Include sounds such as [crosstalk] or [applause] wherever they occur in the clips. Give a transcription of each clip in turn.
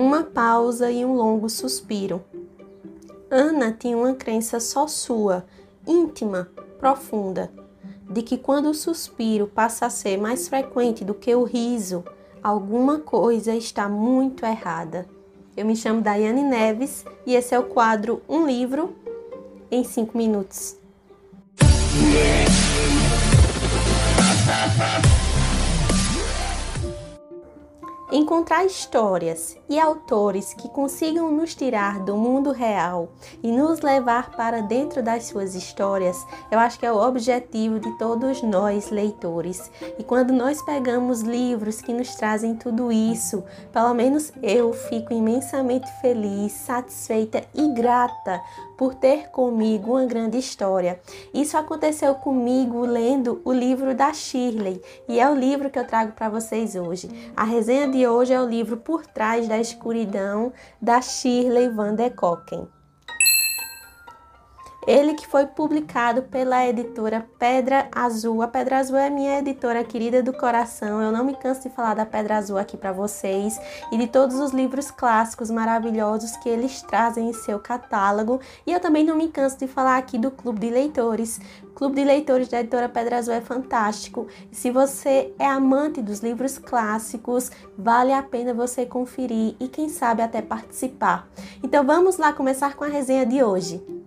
Uma pausa e um longo suspiro. Ana tinha uma crença só sua, íntima, profunda, de que quando o suspiro passa a ser mais frequente do que o riso, alguma coisa está muito errada. Eu me chamo Daiane Neves e esse é o quadro Um Livro em 5 Minutos. Encontrar histórias e autores que consigam nos tirar do mundo real e nos levar para dentro das suas histórias, eu acho que é o objetivo de todos nós leitores. E quando nós pegamos livros que nos trazem tudo isso, pelo menos eu fico imensamente feliz, satisfeita e grata por ter comigo uma grande história. Isso aconteceu comigo lendo o livro da Shirley e é o livro que eu trago para vocês hoje. A resenha de hoje é o livro Por Trás da Escuridão da Shirley Van der Koken. Ele que foi publicado pela editora Pedra Azul. A Pedra Azul é minha editora querida do coração. Eu não me canso de falar da Pedra Azul aqui para vocês e de todos os livros clássicos maravilhosos que eles trazem em seu catálogo. E eu também não me canso de falar aqui do Clube de Leitores. O Clube de Leitores da editora Pedra Azul é fantástico. Se você é amante dos livros clássicos, vale a pena você conferir e quem sabe até participar. Então vamos lá começar com a resenha de hoje.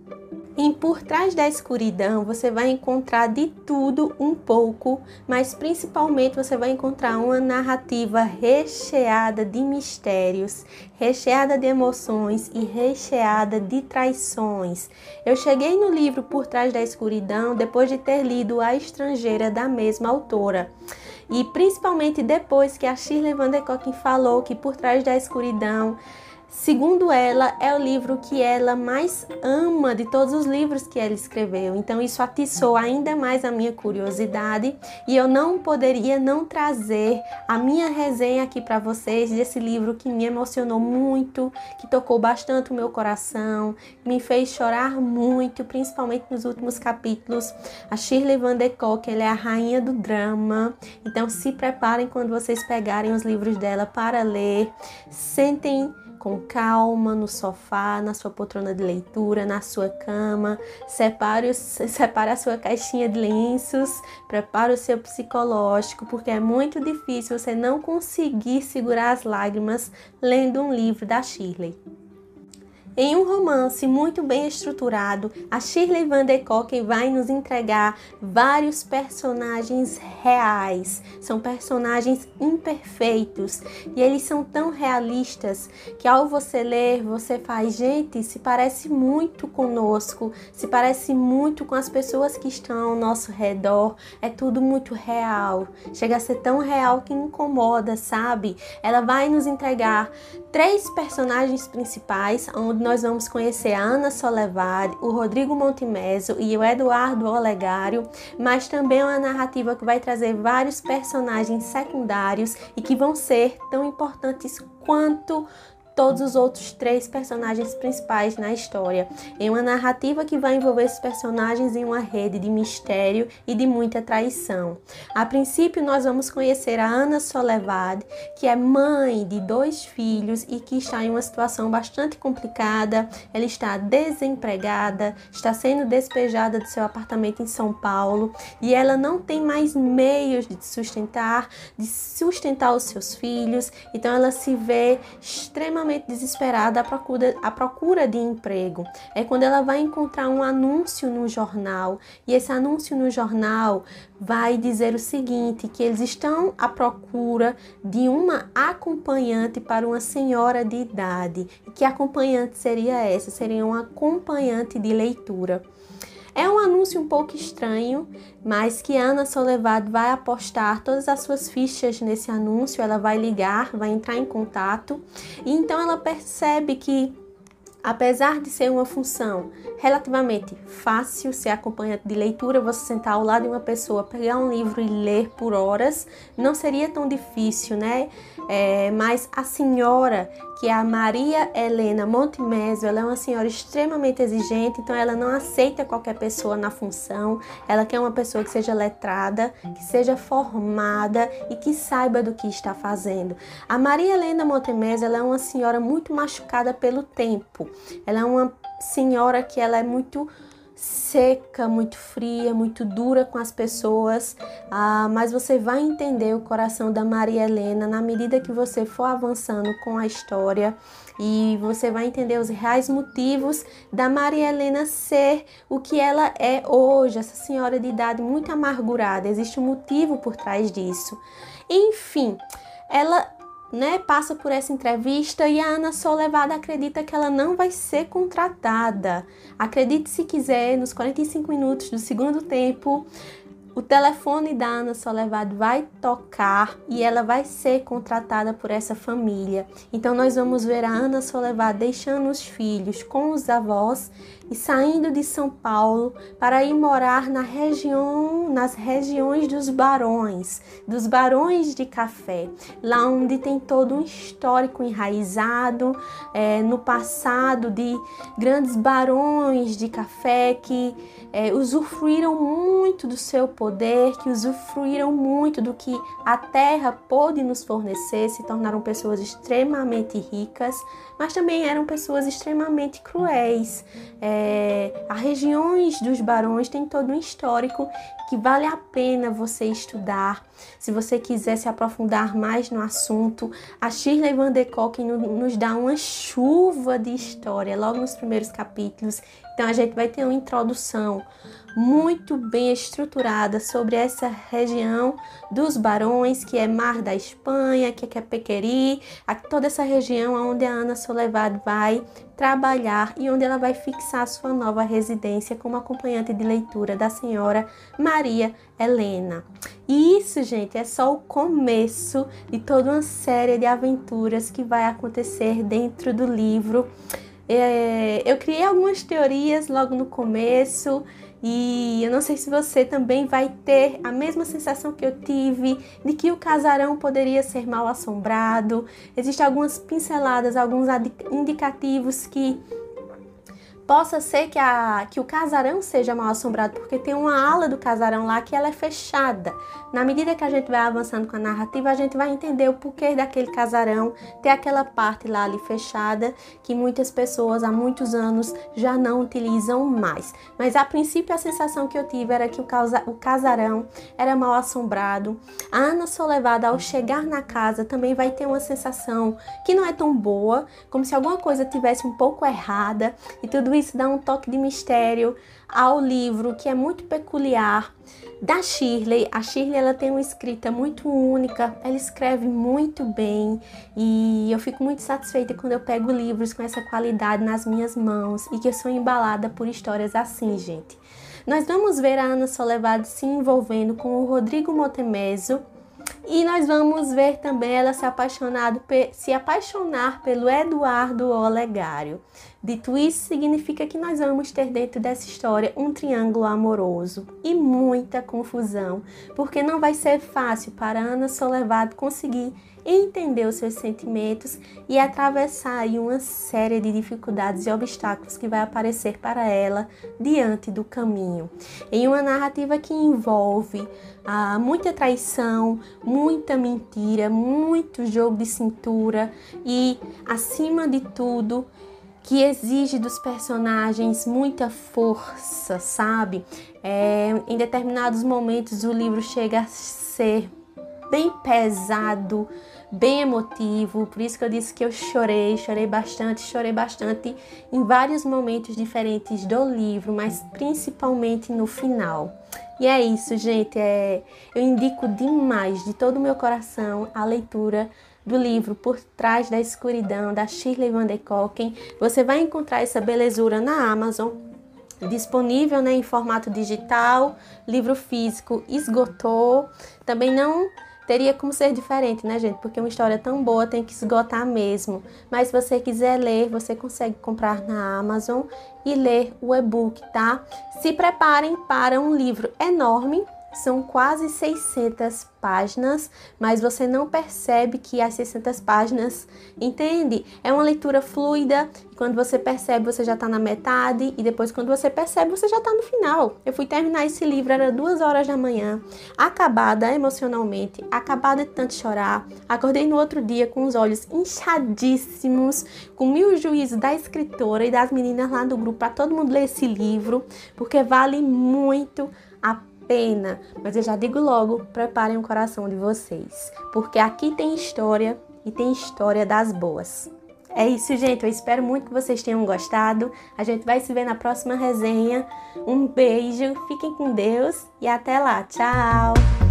Em Por Trás da Escuridão você vai encontrar de tudo um pouco, mas principalmente você vai encontrar uma narrativa recheada de mistérios, recheada de emoções e recheada de traições. Eu cheguei no livro Por Trás da Escuridão depois de ter lido A Estrangeira da mesma autora. E principalmente depois que a Shirley Van der Koken falou que Por Trás da Escuridão Segundo ela, é o livro que ela mais ama de todos os livros que ela escreveu. Então, isso atiçou ainda mais a minha curiosidade e eu não poderia não trazer a minha resenha aqui para vocês desse livro que me emocionou muito, que tocou bastante o meu coração, me fez chorar muito, principalmente nos últimos capítulos. A Shirley Van der Kock, ela é a rainha do drama. Então, se preparem quando vocês pegarem os livros dela para ler. Sentem com calma no sofá, na sua poltrona de leitura, na sua cama. Separe, [laughs] separe a sua caixinha de lenços, prepare o seu psicológico, porque é muito difícil você não conseguir segurar as lágrimas lendo um livro da Shirley. Em um romance muito bem estruturado, a Shirley Van der Koken vai nos entregar vários personagens reais. São personagens imperfeitos e eles são tão realistas que ao você ler, você faz, gente, se parece muito conosco, se parece muito com as pessoas que estão ao nosso redor. É tudo muito real. Chega a ser tão real que incomoda, sabe? Ela vai nos entregar três personagens principais, onde nós vamos conhecer a Ana Solevari, o Rodrigo Montemeso e o Eduardo Olegário, mas também uma narrativa que vai trazer vários personagens secundários e que vão ser tão importantes quanto todos os outros três personagens principais na história, em uma narrativa que vai envolver esses personagens em uma rede de mistério e de muita traição. A princípio, nós vamos conhecer a Ana Solevad, que é mãe de dois filhos e que está em uma situação bastante complicada. Ela está desempregada, está sendo despejada do seu apartamento em São Paulo e ela não tem mais meios de sustentar, de sustentar os seus filhos, então ela se vê extremamente desesperada à procura, à procura de emprego. É quando ela vai encontrar um anúncio no jornal e esse anúncio no jornal vai dizer o seguinte: que eles estão à procura de uma acompanhante para uma senhora de idade. Que acompanhante seria essa? Seria uma acompanhante de leitura. É um anúncio um pouco estranho, mas que Ana Solevad vai apostar todas as suas fichas nesse anúncio, ela vai ligar, vai entrar em contato, e então ela percebe que Apesar de ser uma função relativamente fácil, ser acompanhante de leitura, você sentar ao lado de uma pessoa, pegar um livro e ler por horas, não seria tão difícil, né? É, mas a senhora que a Maria Helena Montemésio, ela é uma senhora extremamente exigente, então ela não aceita qualquer pessoa na função. Ela quer uma pessoa que seja letrada, que seja formada e que saiba do que está fazendo. A Maria Helena Montemésio, ela é uma senhora muito machucada pelo tempo. Ela é uma senhora que ela é muito seca, muito fria, muito dura com as pessoas, ah, mas você vai entender o coração da Maria Helena na medida que você for avançando com a história e você vai entender os reais motivos da Maria Helena ser o que ela é hoje, essa senhora de idade muito amargurada. Existe um motivo por trás disso. Enfim, ela né, passa por essa entrevista e a Ana Solevada acredita que ela não vai ser contratada. Acredite se quiser, nos 45 minutos do segundo tempo, o telefone da Ana Solevado vai tocar e ela vai ser contratada por essa família. Então nós vamos ver a Ana Solevado deixando os filhos com os avós e saindo de São Paulo para ir morar na região, nas regiões dos barões, dos barões de café, lá onde tem todo um histórico enraizado é, no passado de grandes barões de café que é, usufruíram muito do seu poder, que usufruíram muito do que a terra pôde nos fornecer, se tornaram pessoas extremamente ricas, mas também eram pessoas extremamente cruéis. É, as regiões dos barões têm todo um histórico que vale a pena você estudar. Se você quiser se aprofundar mais no assunto, a Shirley Van de Koken nos dá uma chuva de história logo nos primeiros capítulos. Então a gente vai ter uma introdução muito bem estruturada sobre essa região dos Barões, que é Mar da Espanha, que é Pequeri, toda essa região onde a Ana Solevad vai trabalhar e onde ela vai fixar sua nova residência como acompanhante de leitura da senhora Maria Helena. E isso, gente, é só o começo de toda uma série de aventuras que vai acontecer dentro do livro. É, eu criei algumas teorias logo no começo e eu não sei se você também vai ter a mesma sensação que eu tive de que o casarão poderia ser mal assombrado. Existem algumas pinceladas, alguns indicativos que possa ser que, a, que o casarão seja mal assombrado, porque tem uma ala do casarão lá que ela é fechada. Na medida que a gente vai avançando com a narrativa, a gente vai entender o porquê daquele casarão ter aquela parte lá ali fechada que muitas pessoas há muitos anos já não utilizam mais. Mas a princípio a sensação que eu tive era que o, casa, o casarão era mal assombrado. A Ana Solevada, ao chegar na casa, também vai ter uma sensação que não é tão boa, como se alguma coisa tivesse um pouco errada e tudo isso dá um toque de mistério ao livro, que é muito peculiar da Shirley. A Shirley ela tem uma escrita muito única, ela escreve muito bem e eu fico muito satisfeita quando eu pego livros com essa qualidade nas minhas mãos e que eu sou embalada por histórias assim, gente. Nós vamos ver a Ana Soledade se envolvendo com o Rodrigo Montemeso e nós vamos ver também ela se, apaixonado, se apaixonar pelo Eduardo Olegário. Dito isso, significa que nós vamos ter dentro dessa história um triângulo amoroso e muita confusão, porque não vai ser fácil para Ana Solevado conseguir entender os seus sentimentos e atravessar uma série de dificuldades e obstáculos que vai aparecer para ela diante do caminho. Em uma narrativa que envolve ah, muita traição, muita mentira, muito jogo de cintura e, acima de tudo, que exige dos personagens muita força, sabe? É, em determinados momentos o livro chega a ser bem pesado, bem emotivo, por isso que eu disse que eu chorei, chorei bastante, chorei bastante em vários momentos diferentes do livro, mas principalmente no final. E é isso, gente. É, eu indico demais, de todo o meu coração, a leitura do livro Por Trás da Escuridão, da Shirley Van de Koken. Você vai encontrar essa belezura na Amazon, disponível né, em formato digital, livro físico esgotou. Também não teria como ser diferente, né, gente? Porque uma história tão boa tem que esgotar mesmo. Mas se você quiser ler, você consegue comprar na Amazon e ler o e-book, tá? Se preparem para um livro enorme. São quase 600 páginas, mas você não percebe que as 600 páginas, entende? É uma leitura fluida. Quando você percebe, você já está na metade, e depois, quando você percebe, você já está no final. Eu fui terminar esse livro, era duas horas da manhã, acabada emocionalmente, acabada de tanto chorar. Acordei no outro dia com os olhos inchadíssimos, com mil juízos da escritora e das meninas lá do grupo para todo mundo ler esse livro, porque vale muito a pena. Mas eu já digo logo, preparem o coração de vocês, porque aqui tem história e tem história das boas. É isso, gente. Eu espero muito que vocês tenham gostado. A gente vai se ver na próxima resenha. Um beijo, fiquem com Deus e até lá. Tchau!